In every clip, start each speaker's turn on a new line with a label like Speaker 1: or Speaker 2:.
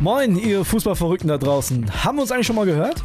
Speaker 1: Moin, ihr Fußballverrückten da draußen. Haben wir uns eigentlich schon mal gehört?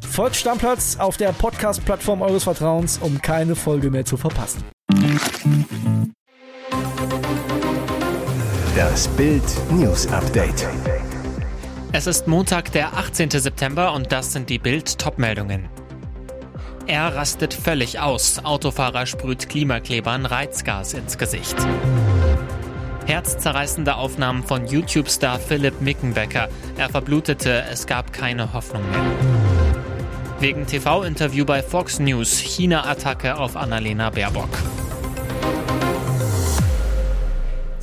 Speaker 1: Folgt Stammplatz auf der Podcast-Plattform eures Vertrauens, um keine Folge mehr zu verpassen.
Speaker 2: Das Bild News Update.
Speaker 3: Es ist Montag, der 18. September und das sind die Bild Topmeldungen. Er rastet völlig aus. Autofahrer sprüht Klimaklebern Reizgas ins Gesicht. Herzzerreißende Aufnahmen von YouTube-Star Philipp Mickenbecker. Er verblutete, es gab keine Hoffnung mehr. Wegen TV-Interview bei Fox News China-Attacke auf Annalena Baerbock.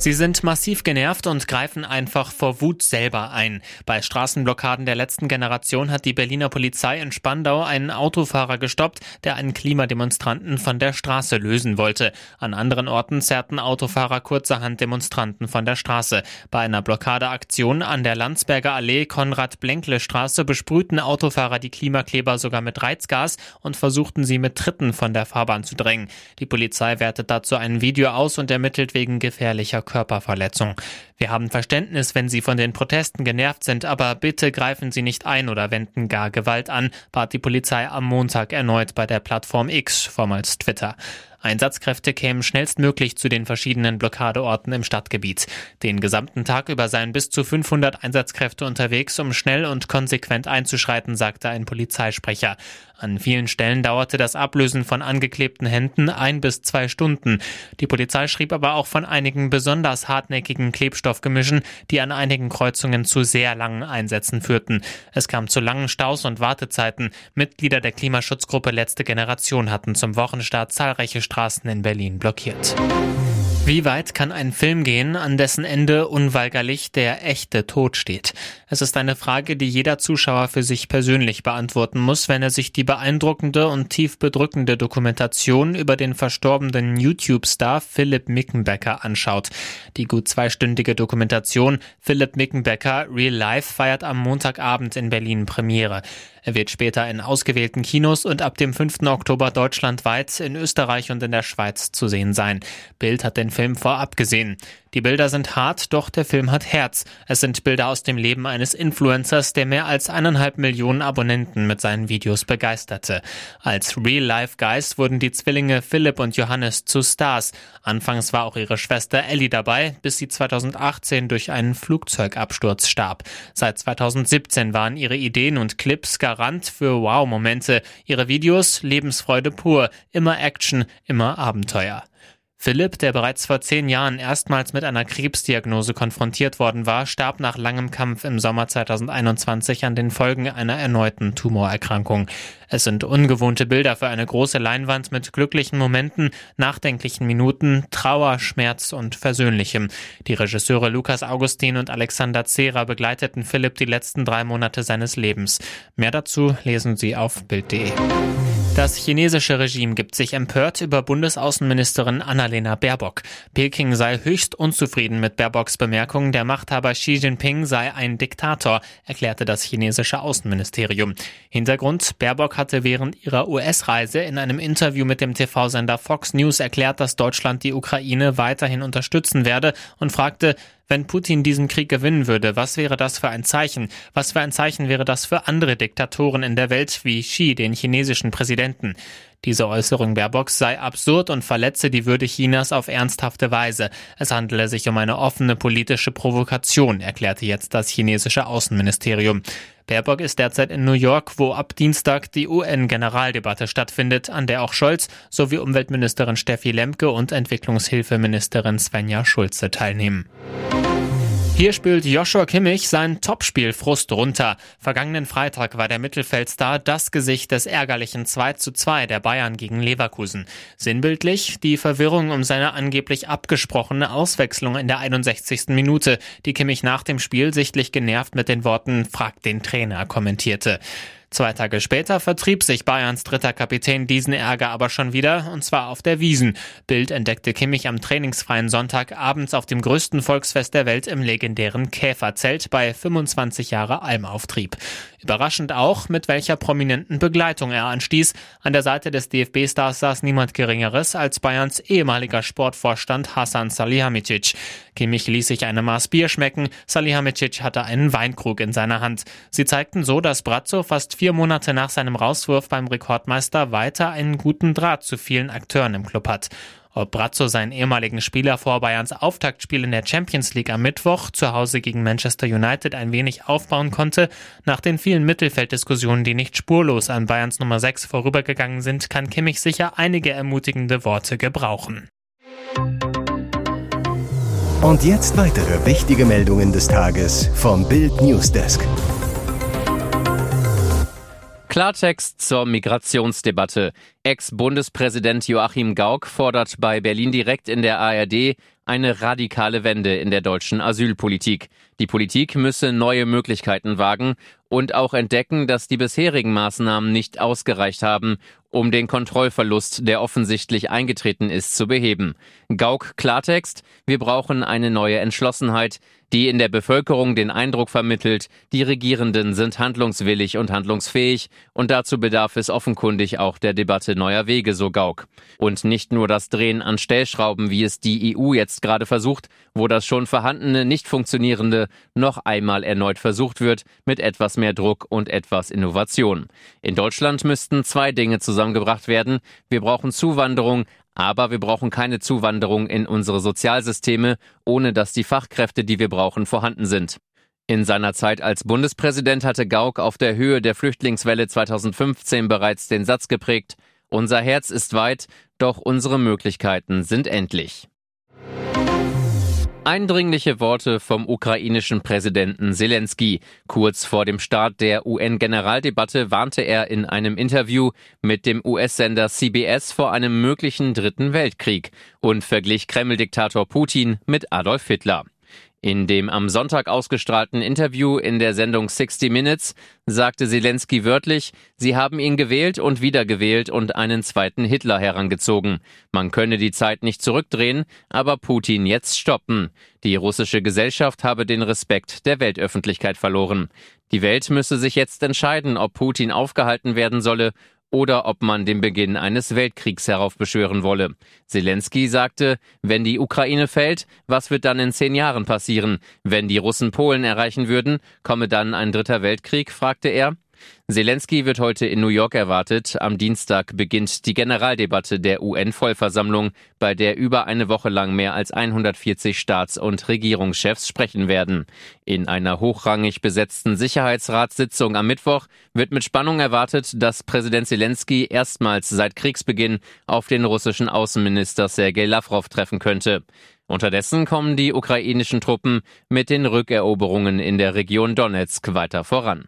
Speaker 3: Sie sind massiv genervt und greifen einfach vor Wut selber ein. Bei Straßenblockaden der letzten Generation hat die Berliner Polizei in Spandau einen Autofahrer gestoppt, der einen Klimademonstranten von der Straße lösen wollte. An anderen Orten zerrten Autofahrer kurzerhand Demonstranten von der Straße. Bei einer Blockadeaktion an der Landsberger Allee Konrad-Blenkle Straße besprühten Autofahrer die Klimakleber sogar mit Reizgas und versuchten sie mit Tritten von der Fahrbahn zu drängen. Die Polizei wertet dazu ein Video aus und ermittelt wegen gefährlicher Körperverletzung. Wir haben Verständnis, wenn Sie von den Protesten genervt sind, aber bitte greifen Sie nicht ein oder wenden gar Gewalt an, bat die Polizei am Montag erneut bei der Plattform X, vormals Twitter. Einsatzkräfte kämen schnellstmöglich zu den verschiedenen Blockadeorten im Stadtgebiet. Den gesamten Tag über seien bis zu 500 Einsatzkräfte unterwegs, um schnell und konsequent einzuschreiten, sagte ein Polizeisprecher. An vielen Stellen dauerte das Ablösen von angeklebten Händen ein bis zwei Stunden. Die Polizei schrieb aber auch von einigen besonders hartnäckigen Klebstoffgemischen, die an einigen Kreuzungen zu sehr langen Einsätzen führten. Es kam zu langen Staus und Wartezeiten. Mitglieder der Klimaschutzgruppe Letzte Generation hatten zum Wochenstart zahlreiche Straßen in Berlin blockiert. Wie weit kann ein Film gehen, an dessen Ende unweigerlich der echte Tod steht? Es ist eine Frage, die jeder Zuschauer für sich persönlich beantworten muss, wenn er sich die beeindruckende und tief bedrückende Dokumentation über den verstorbenen YouTube-Star Philipp Mickenbecker anschaut. Die gut zweistündige Dokumentation Philipp Mickenbecker Real Life feiert am Montagabend in Berlin Premiere. Er wird später in ausgewählten Kinos und ab dem 5. Oktober deutschlandweit in Österreich und in der Schweiz zu sehen sein. Bild hat den Film vorab gesehen. Die Bilder sind hart, doch der Film hat Herz. Es sind Bilder aus dem Leben eines Influencers, der mehr als eineinhalb Millionen Abonnenten mit seinen Videos begeisterte. Als Real-Life-Guys wurden die Zwillinge Philipp und Johannes zu Stars. Anfangs war auch ihre Schwester Ellie dabei, bis sie 2018 durch einen Flugzeugabsturz starb. Seit 2017 waren ihre Ideen und Clips Garant für Wow-Momente. Ihre Videos Lebensfreude pur, immer Action, immer Abenteuer. Philipp, der bereits vor zehn Jahren erstmals mit einer Krebsdiagnose konfrontiert worden war, starb nach langem Kampf im Sommer 2021 an den Folgen einer erneuten Tumorerkrankung. Es sind ungewohnte Bilder für eine große Leinwand mit glücklichen Momenten, nachdenklichen Minuten, Trauer, Schmerz und Versöhnlichem. Die Regisseure Lukas Augustin und Alexander Zera begleiteten Philipp die letzten drei Monate seines Lebens. Mehr dazu lesen Sie auf Bild.de. Das chinesische Regime gibt sich empört über Bundesaußenministerin Annalena Baerbock. Peking sei höchst unzufrieden mit Baerbocks Bemerkung, der Machthaber Xi Jinping sei ein Diktator, erklärte das chinesische Außenministerium. Hintergrund, Baerbock hatte während ihrer US-Reise in einem Interview mit dem TV-Sender Fox News erklärt, dass Deutschland die Ukraine weiterhin unterstützen werde und fragte, wenn Putin diesen Krieg gewinnen würde, was wäre das für ein Zeichen? Was für ein Zeichen wäre das für andere Diktatoren in der Welt wie Xi, den chinesischen Präsidenten? Diese Äußerung Baerbocks sei absurd und verletze die Würde Chinas auf ernsthafte Weise. Es handele sich um eine offene politische Provokation, erklärte jetzt das chinesische Außenministerium. Baerbock ist derzeit in New York, wo ab Dienstag die UN-Generaldebatte stattfindet, an der auch Scholz sowie Umweltministerin Steffi Lemke und Entwicklungshilfeministerin Svenja Schulze teilnehmen. Hier spielt Joshua Kimmich sein Topspiel Frust runter. Vergangenen Freitag war der Mittelfeldstar das Gesicht des ärgerlichen 2 zu 2 der Bayern gegen Leverkusen. Sinnbildlich die Verwirrung um seine angeblich abgesprochene Auswechslung in der 61. Minute, die Kimmich nach dem Spiel sichtlich genervt mit den Worten Frag den Trainer kommentierte. Zwei Tage später vertrieb sich Bayerns dritter Kapitän diesen Ärger aber schon wieder, und zwar auf der Wiesen. Bild entdeckte Kimmich am trainingsfreien Sonntag abends auf dem größten Volksfest der Welt im legendären Käferzelt bei 25 Jahre Almauftrieb. Überraschend auch, mit welcher prominenten Begleitung er anstieß. An der Seite des DFB-Stars saß niemand Geringeres als Bayerns ehemaliger Sportvorstand Hasan Salihamidzic. Kimmich ließ sich eine Maß Bier schmecken, Salihamidzic hatte einen Weinkrug in seiner Hand. Sie zeigten so, dass Brazzo fast vier Monate nach seinem Rauswurf beim Rekordmeister weiter einen guten Draht zu vielen Akteuren im Club hat. Ob Brazzo seinen ehemaligen Spieler vor Bayerns Auftaktspiel in der Champions League am Mittwoch zu Hause gegen Manchester United ein wenig aufbauen konnte, nach den vielen Mittelfelddiskussionen, die nicht spurlos an Bayerns Nummer 6 vorübergegangen sind, kann Kimmich sicher einige ermutigende Worte gebrauchen.
Speaker 2: Und jetzt weitere wichtige Meldungen des Tages vom Bild Newsdesk.
Speaker 4: Klartext zur Migrationsdebatte. Ex-Bundespräsident Joachim Gauck fordert bei Berlin direkt in der ARD eine radikale Wende in der deutschen Asylpolitik. Die Politik müsse neue Möglichkeiten wagen und auch entdecken, dass die bisherigen Maßnahmen nicht ausgereicht haben, um den Kontrollverlust, der offensichtlich eingetreten ist, zu beheben. Gauck Klartext, wir brauchen eine neue Entschlossenheit, die in der Bevölkerung den Eindruck vermittelt, die Regierenden sind handlungswillig und handlungsfähig und dazu bedarf es offenkundig auch der Debatte neuer Wege, so Gauck. Und nicht nur das Drehen an Stellschrauben, wie es die EU jetzt gerade versucht, wo das schon vorhandene, nicht funktionierende noch einmal erneut versucht wird, mit etwas mehr Druck und etwas Innovation. In Deutschland müssten zwei Dinge zusammengebracht werden. Wir brauchen Zuwanderung, aber wir brauchen keine Zuwanderung in unsere Sozialsysteme, ohne dass die Fachkräfte, die wir brauchen, vorhanden sind. In seiner Zeit als Bundespräsident hatte Gauck auf der Höhe der Flüchtlingswelle 2015 bereits den Satz geprägt, unser Herz ist weit, doch unsere Möglichkeiten sind endlich. Eindringliche Worte vom ukrainischen Präsidenten Zelensky. Kurz vor dem Start der UN-Generaldebatte warnte er in einem Interview mit dem US-Sender CBS vor einem möglichen Dritten Weltkrieg und verglich Kreml-Diktator Putin mit Adolf Hitler. In dem am Sonntag ausgestrahlten Interview in der Sendung 60 Minutes sagte Zelensky wörtlich, sie haben ihn gewählt und wiedergewählt und einen zweiten Hitler herangezogen. Man könne die Zeit nicht zurückdrehen, aber Putin jetzt stoppen. Die russische Gesellschaft habe den Respekt der Weltöffentlichkeit verloren. Die Welt müsse sich jetzt entscheiden, ob Putin aufgehalten werden solle oder ob man den Beginn eines Weltkriegs heraufbeschwören wolle. Zelensky sagte, wenn die Ukraine fällt, was wird dann in zehn Jahren passieren? Wenn die Russen Polen erreichen würden, komme dann ein dritter Weltkrieg? fragte er. Zelensky wird heute in New York erwartet. Am Dienstag beginnt die Generaldebatte der UN-Vollversammlung, bei der über eine Woche lang mehr als 140 Staats- und Regierungschefs sprechen werden. In einer hochrangig besetzten Sicherheitsratssitzung am Mittwoch wird mit Spannung erwartet, dass Präsident Zelensky erstmals seit Kriegsbeginn auf den russischen Außenminister Sergei Lavrov treffen könnte. Unterdessen kommen die ukrainischen Truppen mit den Rückeroberungen in der Region Donetsk weiter voran.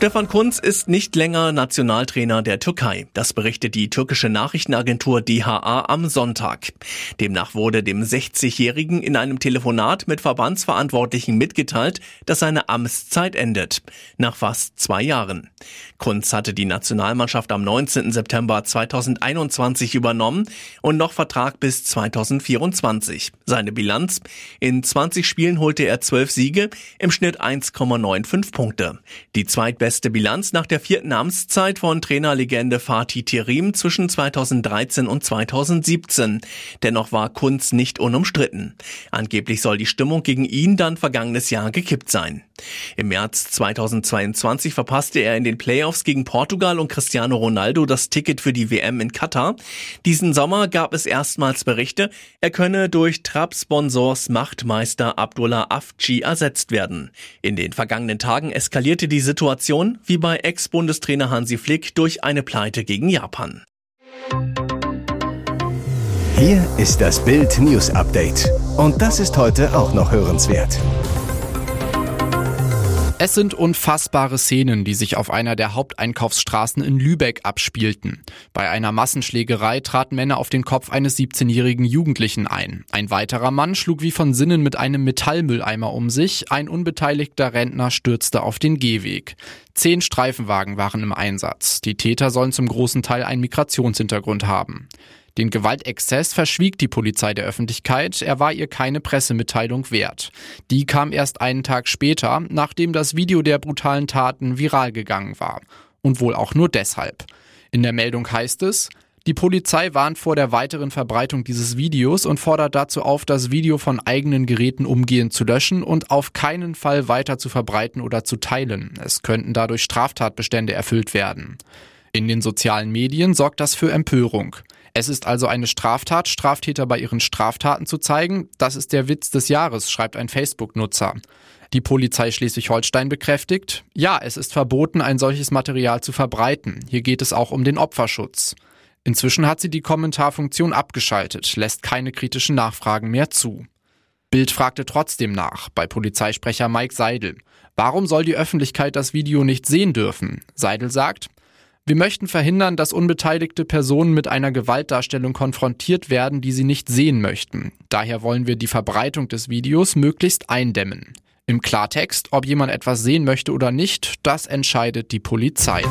Speaker 5: Stefan Kunz ist nicht länger Nationaltrainer der Türkei. Das berichtet die türkische Nachrichtenagentur DHA am Sonntag. Demnach wurde dem 60-Jährigen in einem Telefonat mit Verbandsverantwortlichen mitgeteilt, dass seine Amtszeit endet. Nach fast zwei Jahren. Kunz hatte die Nationalmannschaft am 19. September 2021 übernommen und noch Vertrag bis 2024. Seine Bilanz? In 20 Spielen holte er 12 Siege, im Schnitt 1,95 Punkte. Die zweitbeste beste Bilanz nach der vierten Amtszeit von Trainerlegende Fatih Terim zwischen 2013 und 2017. Dennoch war Kunz nicht unumstritten. Angeblich soll die Stimmung gegen ihn dann vergangenes Jahr gekippt sein. Im März 2022 verpasste er in den Playoffs gegen Portugal und Cristiano Ronaldo das Ticket für die WM in Katar. Diesen Sommer gab es erstmals Berichte, er könne durch Trap-Sponsors Machtmeister Abdullah Afci ersetzt werden. In den vergangenen Tagen eskalierte die Situation Reaktion wie bei Ex-Bundestrainer Hansi Flick durch eine Pleite gegen Japan.
Speaker 2: Hier ist das Bild News Update. Und das ist heute auch noch hörenswert.
Speaker 6: Es sind unfassbare Szenen, die sich auf einer der Haupteinkaufsstraßen in Lübeck abspielten. Bei einer Massenschlägerei traten Männer auf den Kopf eines 17-jährigen Jugendlichen ein. Ein weiterer Mann schlug wie von Sinnen mit einem Metallmülleimer um sich. Ein unbeteiligter Rentner stürzte auf den Gehweg. Zehn Streifenwagen waren im Einsatz. Die Täter sollen zum großen Teil einen Migrationshintergrund haben. Den Gewaltexzess verschwieg die Polizei der Öffentlichkeit, er war ihr keine Pressemitteilung wert. Die kam erst einen Tag später, nachdem das Video der brutalen Taten viral gegangen war. Und wohl auch nur deshalb. In der Meldung heißt es, die Polizei warnt vor der weiteren Verbreitung dieses Videos und fordert dazu auf, das Video von eigenen Geräten umgehend zu löschen und auf keinen Fall weiter zu verbreiten oder zu teilen. Es könnten dadurch Straftatbestände erfüllt werden. In den sozialen Medien sorgt das für Empörung. Es ist also eine Straftat, Straftäter bei ihren Straftaten zu zeigen. Das ist der Witz des Jahres, schreibt ein Facebook-Nutzer. Die Polizei Schleswig-Holstein bekräftigt, ja, es ist verboten, ein solches Material zu verbreiten. Hier geht es auch um den Opferschutz. Inzwischen hat sie die Kommentarfunktion abgeschaltet, lässt keine kritischen Nachfragen mehr zu. Bild fragte trotzdem nach, bei Polizeisprecher Mike Seidel. Warum soll die Öffentlichkeit das Video nicht sehen dürfen? Seidel sagt, wir möchten verhindern, dass unbeteiligte Personen mit einer Gewaltdarstellung konfrontiert werden, die sie nicht sehen möchten. Daher wollen wir die Verbreitung des Videos möglichst eindämmen. Im Klartext, ob jemand etwas sehen möchte oder nicht, das entscheidet die Polizei.